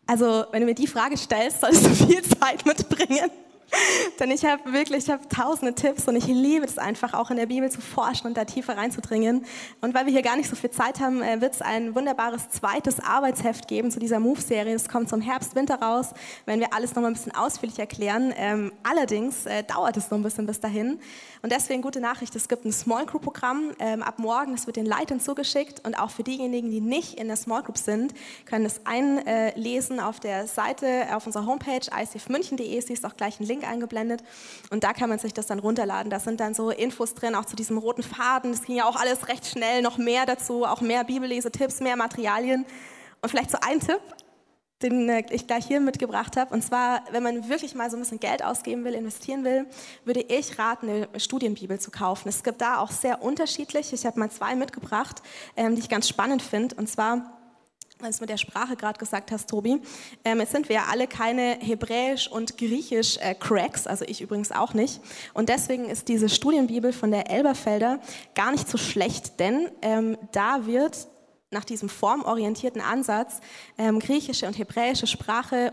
Also, wenn du mir die Frage stellst, solltest du viel Zeit mitbringen. Denn ich habe wirklich, ich habe tausende Tipps und ich liebe es einfach auch in der Bibel zu forschen und da tiefer reinzudringen. Und weil wir hier gar nicht so viel Zeit haben, äh, wird es ein wunderbares zweites Arbeitsheft geben zu dieser Move-Serie. Das kommt zum Herbst, Winter raus, wenn wir alles noch mal ein bisschen ausführlich erklären. Ähm, allerdings äh, dauert es noch ein bisschen bis dahin. Und deswegen gute Nachricht, es gibt ein Small Group Programm ähm, ab morgen, das wird den Leitern zugeschickt und auch für diejenigen, die nicht in der Small Group sind, können es einlesen auf der Seite, auf unserer Homepage icfmünchen.de, sie ist auch gleich ein Link eingeblendet und da kann man sich das dann runterladen. Da sind dann so Infos drin, auch zu diesem roten Faden, das ging ja auch alles recht schnell, noch mehr dazu, auch mehr Bibellese-Tipps, mehr Materialien. Und vielleicht so ein Tipp, den äh, ich gleich hier mitgebracht habe. Und zwar, wenn man wirklich mal so ein bisschen Geld ausgeben will, investieren will, würde ich raten, eine Studienbibel zu kaufen. Es gibt da auch sehr unterschiedlich. Ich habe mal zwei mitgebracht, ähm, die ich ganz spannend finde. Und zwar weil du mit der Sprache gerade gesagt hast, Tobi. Ähm, jetzt sind wir ja alle keine Hebräisch- und Griechisch-Cracks, äh, also ich übrigens auch nicht. Und deswegen ist diese Studienbibel von der Elberfelder gar nicht so schlecht, denn ähm, da wird nach diesem formorientierten Ansatz ähm, griechische und hebräische Sprache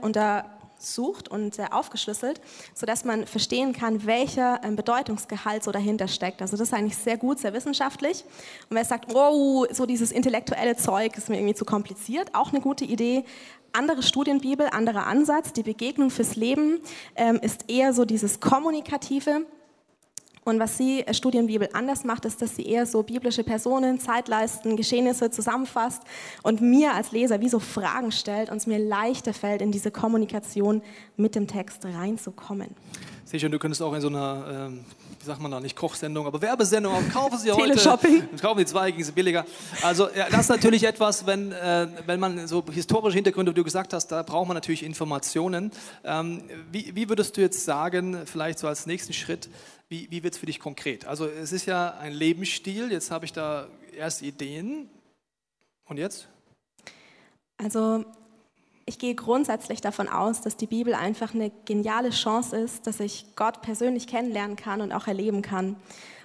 untersucht und äh, aufgeschlüsselt, sodass man verstehen kann, welcher ähm, Bedeutungsgehalt so dahinter steckt. Also das ist eigentlich sehr gut, sehr wissenschaftlich. Und wer sagt, oh, so dieses intellektuelle Zeug ist mir irgendwie zu kompliziert, auch eine gute Idee. Andere Studienbibel, anderer Ansatz, die Begegnung fürs Leben ähm, ist eher so dieses kommunikative, und was sie äh, Studienbibel anders macht, ist, dass sie eher so biblische Personen, Zeitleisten, Geschehnisse zusammenfasst und mir als Leser wie so Fragen stellt und es mir leichter fällt, in diese Kommunikation mit dem Text reinzukommen. Sehe schon, du könntest auch in so einer, ähm, wie sagt man da, nicht Kochsendung, aber Werbesendung auch kaufen Sie heute. Teleshopping. Kaufen Sie zwei, gegen sie billiger. Also ja, das ist natürlich etwas, wenn, äh, wenn man so historische Hintergründe, wie du gesagt hast, da braucht man natürlich Informationen. Ähm, wie, wie würdest du jetzt sagen, vielleicht so als nächsten Schritt, wie, wie wird es für dich konkret? Also es ist ja ein Lebensstil, jetzt habe ich da erst Ideen. Und jetzt? Also ich gehe grundsätzlich davon aus, dass die Bibel einfach eine geniale Chance ist, dass ich Gott persönlich kennenlernen kann und auch erleben kann.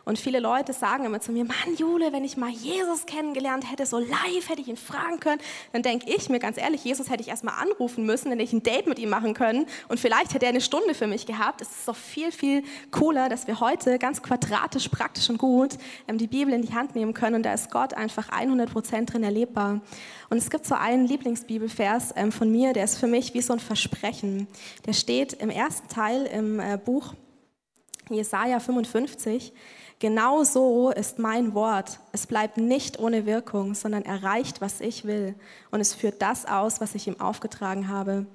Und viele Leute sagen immer zu mir, Mann, Jule, wenn ich mal Jesus kennengelernt hätte, so live hätte ich ihn fragen können, dann denke ich mir ganz ehrlich, Jesus hätte ich erstmal anrufen müssen, dann hätte ich ein Date mit ihm machen können und vielleicht hätte er eine Stunde für mich gehabt. Es ist doch viel, viel cooler, dass wir heute ganz quadratisch, praktisch und gut ähm, die Bibel in die Hand nehmen können und da ist Gott einfach 100 Prozent drin erlebbar. Und es gibt so einen Lieblingsbibelvers ähm, von mir, der ist für mich wie so ein Versprechen. Der steht im ersten Teil im äh, Buch Jesaja 55. Genau so ist mein Wort. Es bleibt nicht ohne Wirkung, sondern erreicht, was ich will. Und es führt das aus, was ich ihm aufgetragen habe.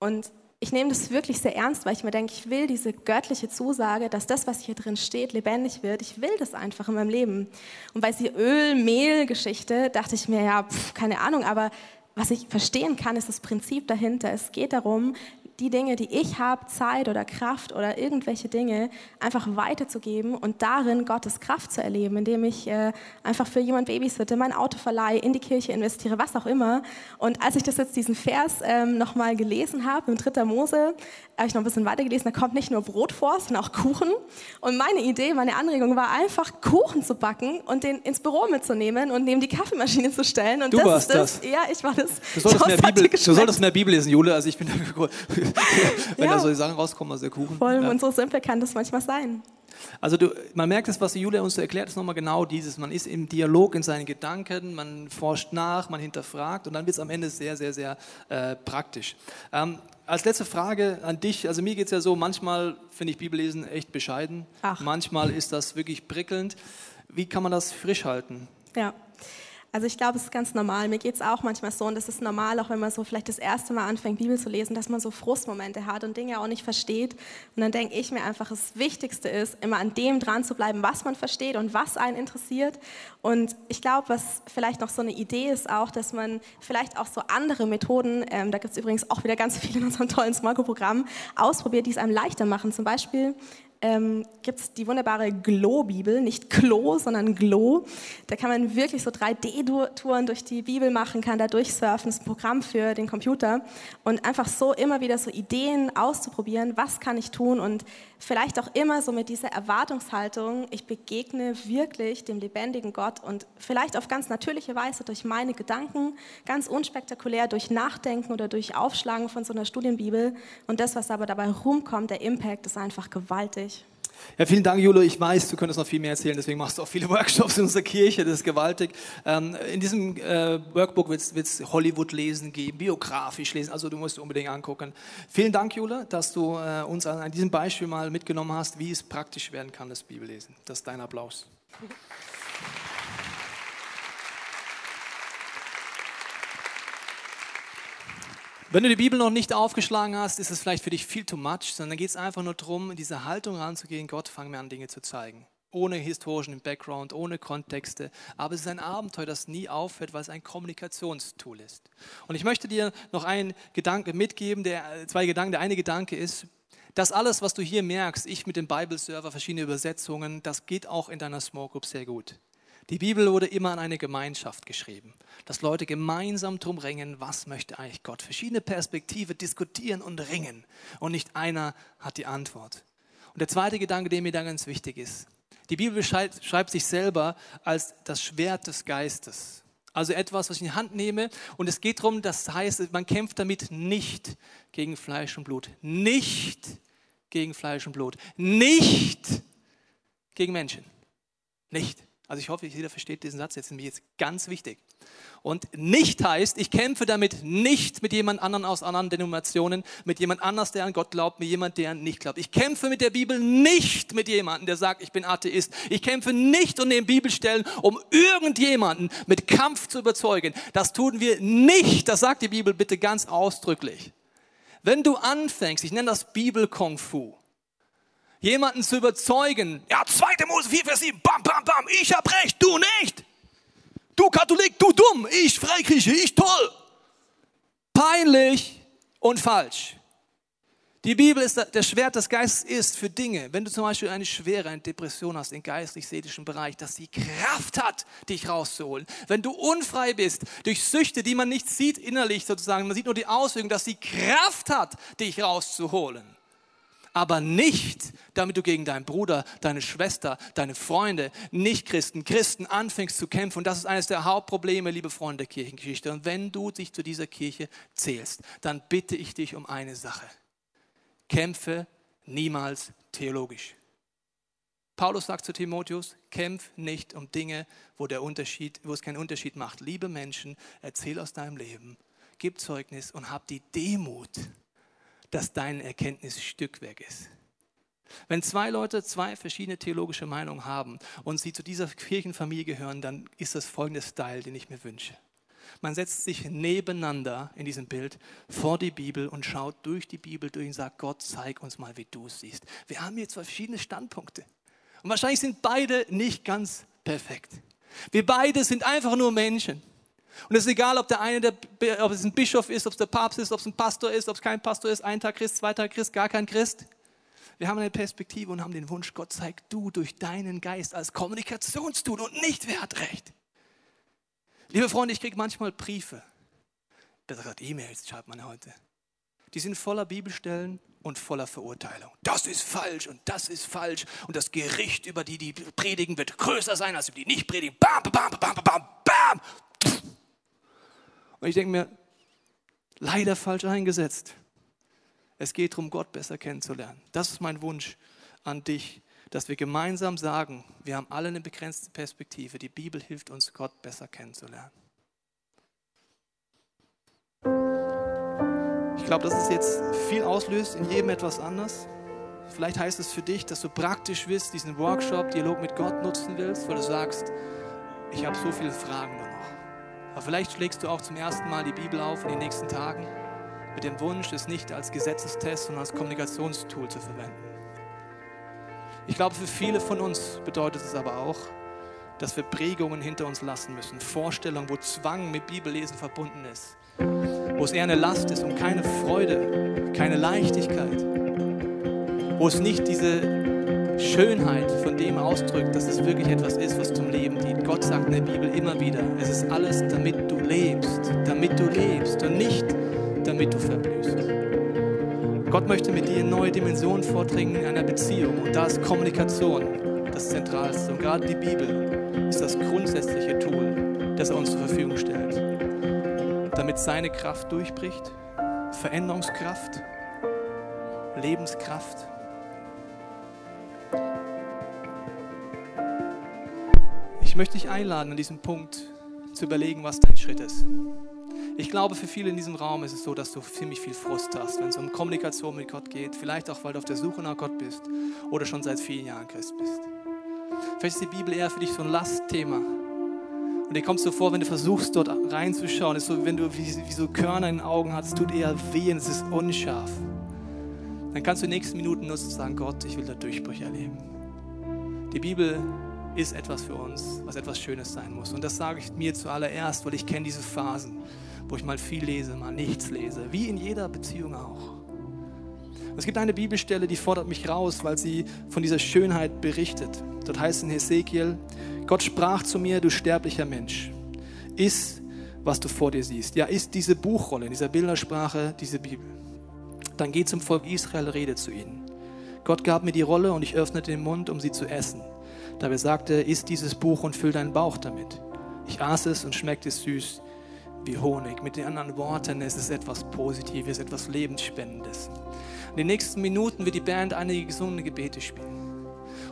Und ich nehme das wirklich sehr ernst, weil ich mir denke, ich will diese göttliche Zusage, dass das, was hier drin steht, lebendig wird. Ich will das einfach in meinem Leben. Und bei dieser Öl-Mehl-Geschichte dachte ich mir, ja, pf, keine Ahnung, aber was ich verstehen kann, ist das Prinzip dahinter. Es geht darum, die Dinge, die ich habe, Zeit oder Kraft oder irgendwelche Dinge, einfach weiterzugeben und darin Gottes Kraft zu erleben, indem ich äh, einfach für jemand babysitte, mein Auto verleihe, in die Kirche investiere, was auch immer. Und als ich das jetzt diesen Vers ähm, nochmal gelesen habe, im 3. Mose, habe ich noch ein bisschen weiter gelesen, da kommt nicht nur Brot vor, sondern auch Kuchen. Und meine Idee, meine Anregung war einfach, Kuchen zu backen und den ins Büro mitzunehmen und neben die Kaffeemaschine zu stellen. Und du das warst ist das. Ja, ich war das. Du solltest, mehr Das hat Bibel, du solltest geschmeckt. mehr Bibel lesen, Jule. Also ich bin wenn Ja. da solche Sachen rauskommen aus der Kuchen. Voll, Ja. und so simpel kann das manchmal sein. Also du, man merkt es, was die Julia uns so erklärt, ist nochmal genau dieses. Man ist im Dialog in seinen Gedanken, man forscht nach, man hinterfragt und dann wird es am Ende sehr, sehr, sehr äh, praktisch. Ähm, als letzte Frage an dich, also mir geht es ja so, manchmal finde ich Bibellesen echt bescheiden, Ach. manchmal ist das wirklich prickelnd. Wie kann man das frisch halten? Ja. Also ich glaube, es ist ganz normal. Mir geht es auch manchmal so und das ist normal, auch wenn man so vielleicht das erste Mal anfängt, Bibel zu lesen, dass man so Frustmomente hat und Dinge auch nicht versteht. Und dann denke ich mir einfach, das Wichtigste ist, immer an dem dran zu bleiben, was man versteht und was einen interessiert. Und ich glaube, was vielleicht noch so eine Idee ist auch, dass man vielleicht auch so andere Methoden, ähm, da gibt es übrigens auch wieder ganz viele in unserem tollen Smargo-Programm, ausprobiert, die es einem leichter machen. Zum Beispiel ähm, gibt es die wunderbare Glow-Bibel, nicht Klo, sondern Glow. Da kann man wirklich so 3D-Touren durch die Bibel machen, kann da durchsurfen, das ist ein Programm für den Computer und einfach so immer wieder so Ideen auszuprobieren, was kann ich tun und vielleicht auch immer so mit dieser Erwartungshaltung, ich begegne wirklich dem lebendigen Gott und vielleicht auf ganz natürliche Weise durch meine Gedanken, ganz unspektakulär durch Nachdenken oder durch Aufschlagen von so einer Studienbibel und das, was aber dabei rumkommt, der Impact ist einfach gewaltig. Ja, vielen Dank, Jule. Ich weiß, du könntest noch viel mehr erzählen, deswegen machst du auch viele Workshops in unserer Kirche, das ist gewaltig. Ähm, in diesem äh, Workbook wird es Hollywood-Lesen geben, biografisch lesen, also du musst unbedingt angucken. Vielen Dank, Jule, dass du äh, uns an, an diesem Beispiel mal mitgenommen hast, wie es praktisch werden kann, das Bibellesen. Das ist dein Applaus. Wenn du die Bibel noch nicht aufgeschlagen hast, ist es vielleicht für dich viel too much, sondern geht es einfach nur darum, in diese Haltung ranzugehen, Gott, fang mir an, Dinge zu zeigen. Ohne historischen Background, ohne Kontexte. Aber es ist ein Abenteuer, das nie aufhört, weil es ein Kommunikationstool ist. Und ich möchte dir noch einen Gedanke mitgeben, der, zwei Gedanken. Der eine Gedanke ist, dass alles, was du hier merkst, ich mit dem Bible-Server, verschiedene Übersetzungen, das geht auch in deiner Small Group sehr gut. Die Bibel wurde immer an eine Gemeinschaft geschrieben, dass Leute gemeinsam drum ringen, was möchte eigentlich Gott. Verschiedene Perspektiven diskutieren und ringen und nicht einer hat die Antwort. Und der zweite Gedanke, der mir da ganz wichtig ist, die Bibel beschreibt, schreibt sich selber als das Schwert des Geistes. Also etwas, was ich in die Hand nehme und es geht darum, das heißt, man kämpft damit nicht gegen Fleisch und Blut, nicht gegen Fleisch und Blut, nicht gegen Menschen, nicht. Also ich hoffe, jeder versteht diesen Satz jetzt, nämlich jetzt ganz wichtig. Und nicht heißt, ich kämpfe damit nicht mit jemand anderen aus anderen Denominationen, mit jemand anders, der an Gott glaubt, mit jemand, der nicht glaubt. Ich kämpfe mit der Bibel nicht mit jemandem, der sagt, ich bin Atheist. Ich kämpfe nicht und nehme Bibelstellen, um irgendjemanden mit Kampf zu überzeugen. Das tun wir nicht. Das sagt die Bibel bitte ganz ausdrücklich. Wenn du anfängst, ich nenne das Bibel-Kung-Fu, jemanden zu überzeugen. Ja, 2. Mose 4, Vers 7, bam, bam, bam, ich hab recht, du nicht. Du Katholik, du dumm, ich Freikirche, ich toll. Peinlich und falsch. Die Bibel ist der Schwert des Geistes ist für Dinge, wenn du zum Beispiel eine schwere Depression hast im geistlich-seelischen Bereich, dass sie Kraft hat, dich rauszuholen. Wenn du unfrei bist durch Süchte, die man nicht sieht innerlich sozusagen, man sieht nur die Auswirkungen, dass sie Kraft hat, dich rauszuholen. Aber nicht, damit du gegen deinen Bruder, deine Schwester, deine Freunde, Nicht-Christen, Christen anfängst zu kämpfen. Und das ist eines der Hauptprobleme, liebe Freunde der Kirchengeschichte. Und wenn du dich zu dieser Kirche zählst, dann bitte ich dich um eine Sache kämpfe niemals theologisch. Paulus sagt zu Timotheus, kämpf nicht um Dinge, wo, der Unterschied, wo es keinen Unterschied macht. Liebe Menschen, erzähl aus deinem Leben, gib Zeugnis und hab die Demut, dass dein Erkenntnis Stückwerk ist. Wenn zwei Leute zwei verschiedene theologische Meinungen haben und sie zu dieser Kirchenfamilie gehören, dann ist das folgende Style, den ich mir wünsche. Man setzt sich nebeneinander in diesem Bild vor die Bibel und schaut durch die Bibel durch und sagt, Gott, zeig uns mal, wie du es siehst. Wir haben hier zwei verschiedene Standpunkte. Und wahrscheinlich sind beide nicht ganz perfekt. Wir beide sind einfach nur Menschen. Und es ist egal, ob der eine, der, ob es ein Bischof ist, ob es der Papst ist, ob es ein Pastor ist, ob es kein Pastor ist, ein Tag Christ, zwei Tag Christ, gar kein Christ. Wir haben eine Perspektive und haben den Wunsch, Gott zeig du durch deinen Geist als Kommunikationstool und nicht, wer hat recht. Liebe Freunde, ich kriege manchmal Briefe. Besser gesagt, E-Mails schreibt man heute. Die sind voller Bibelstellen und voller Verurteilung. Das ist falsch und das ist falsch und das Gericht über die, die predigen, wird größer sein als über die nicht predigen. Bam, bam, bam, bam, bam, bam. Und ich denke mir, leider falsch eingesetzt. Es geht darum, Gott besser kennenzulernen. Das ist mein Wunsch an dich dass wir gemeinsam sagen, wir haben alle eine begrenzte Perspektive. Die Bibel hilft uns, Gott besser kennenzulernen. Ich glaube, dass es jetzt viel auslöst, in jedem etwas anders. Vielleicht heißt es für dich, dass du praktisch wirst, diesen Workshop, Dialog mit Gott nutzen willst, weil du sagst, ich habe so viele Fragen noch. Aber vielleicht schlägst du auch zum ersten Mal die Bibel auf in den nächsten Tagen mit dem Wunsch, es nicht als Gesetzestest, sondern als Kommunikationstool zu verwenden. Ich glaube, für viele von uns bedeutet es aber auch, dass wir Prägungen hinter uns lassen müssen, Vorstellungen, wo Zwang mit Bibellesen verbunden ist, wo es eher eine Last ist und keine Freude, keine Leichtigkeit, wo es nicht diese Schönheit von dem ausdrückt, dass es wirklich etwas ist, was zum Leben dient. Gott sagt in der Bibel immer wieder, es ist alles, damit du lebst, damit du lebst und nicht, damit du verblühst. Gott möchte mit dir neue Dimensionen vordringen in einer Beziehung und da ist Kommunikation das Zentralste. Und gerade die Bibel ist das grundsätzliche Tool, das er uns zur Verfügung stellt, damit seine Kraft durchbricht, Veränderungskraft, Lebenskraft. Ich möchte dich einladen, an diesem Punkt zu überlegen, was dein Schritt ist. Ich glaube, für viele in diesem Raum ist es so, dass du ziemlich viel Frust hast, wenn es um Kommunikation mit Gott geht. Vielleicht auch, weil du auf der Suche nach Gott bist oder schon seit vielen Jahren Christ bist. Vielleicht ist die Bibel eher für dich so ein Lastthema. Und dir kommt so vor, wenn du versuchst, dort reinzuschauen, ist so, wenn du wie, wie so Körner in den Augen hast, es tut eher weh und es ist unscharf. Dann kannst du die nächsten Minuten nutzen und sagen, Gott, ich will da Durchbrüche erleben. Die Bibel ist etwas für uns, was etwas Schönes sein muss. Und das sage ich mir zuallererst, weil ich kenne diese Phasen wo ich mal viel lese, mal nichts lese, wie in jeder Beziehung auch. Es gibt eine Bibelstelle, die fordert mich raus, weil sie von dieser Schönheit berichtet. Dort heißt in Hesekiel, Gott sprach zu mir, du sterblicher Mensch, iss, was du vor dir siehst. Ja, iss diese Buchrolle, in dieser Bildersprache, diese Bibel. Dann geh zum Volk Israel, rede zu ihnen. Gott gab mir die Rolle und ich öffnete den Mund, um sie zu essen. Dabei sagte, iss dieses Buch und füll deinen Bauch damit. Ich aß es und schmeckte süß wie Honig. Mit den anderen Worten, es ist etwas Positives, etwas Lebensspendendes. In den nächsten Minuten wird die Band einige gesunde Gebete spielen.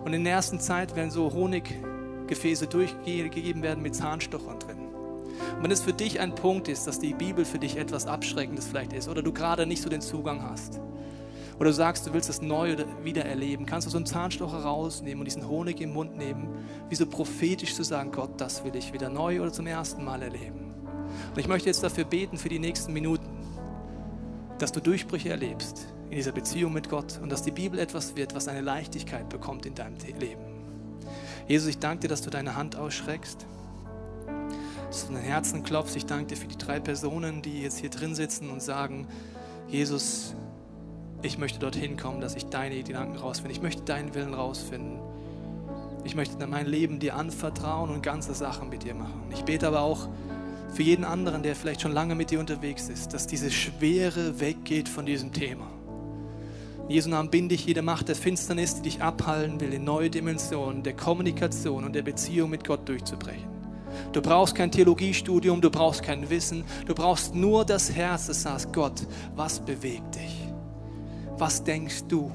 Und in der ersten Zeit werden so Honiggefäße durchgegeben werden mit Zahnstochern drin. Und wenn es für dich ein Punkt ist, dass die Bibel für dich etwas Abschreckendes vielleicht ist oder du gerade nicht so den Zugang hast, oder du sagst, du willst das neu wieder erleben, kannst du so einen Zahnstocher rausnehmen und diesen Honig im Mund nehmen, wie so prophetisch zu sagen, Gott, das will ich wieder neu oder zum ersten Mal erleben. Und ich möchte jetzt dafür beten für die nächsten Minuten, dass du Durchbrüche erlebst in dieser Beziehung mit Gott und dass die Bibel etwas wird, was eine Leichtigkeit bekommt in deinem Leben. Jesus, ich danke dir, dass du deine Hand ausschreckst, dass du dein Herzen klopfst. Ich danke dir für die drei Personen, die jetzt hier drin sitzen und sagen, Jesus, ich möchte dorthin kommen, dass ich deine Gedanken rausfinde. Ich möchte deinen Willen rausfinden. Ich möchte mein Leben dir anvertrauen und ganze Sachen mit dir machen. Ich bete aber auch für jeden anderen, der vielleicht schon lange mit dir unterwegs ist, dass diese Schwere weggeht von diesem Thema. In Jesu Namen binde ich jede Macht der Finsternis, die dich abhalten will, in neue Dimensionen der Kommunikation und der Beziehung mit Gott durchzubrechen. Du brauchst kein Theologiestudium, du brauchst kein Wissen, du brauchst nur das Herz, das sagt, Gott, was bewegt dich? Was denkst du?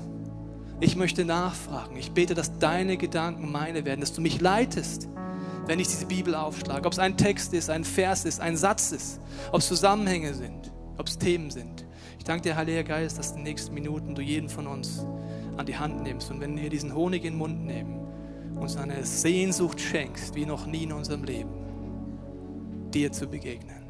Ich möchte nachfragen. Ich bete, dass deine Gedanken meine werden, dass du mich leitest, wenn ich diese Bibel aufschlage. Ob es ein Text ist, ein Vers ist, ein Satz ist, ob es Zusammenhänge sind, ob es Themen sind. Ich danke dir, Heiliger Geist, dass in den nächsten Minuten du jeden von uns an die Hand nimmst. Und wenn wir diesen Honig in den Mund nehmen, uns eine Sehnsucht schenkst, wie noch nie in unserem Leben, dir zu begegnen.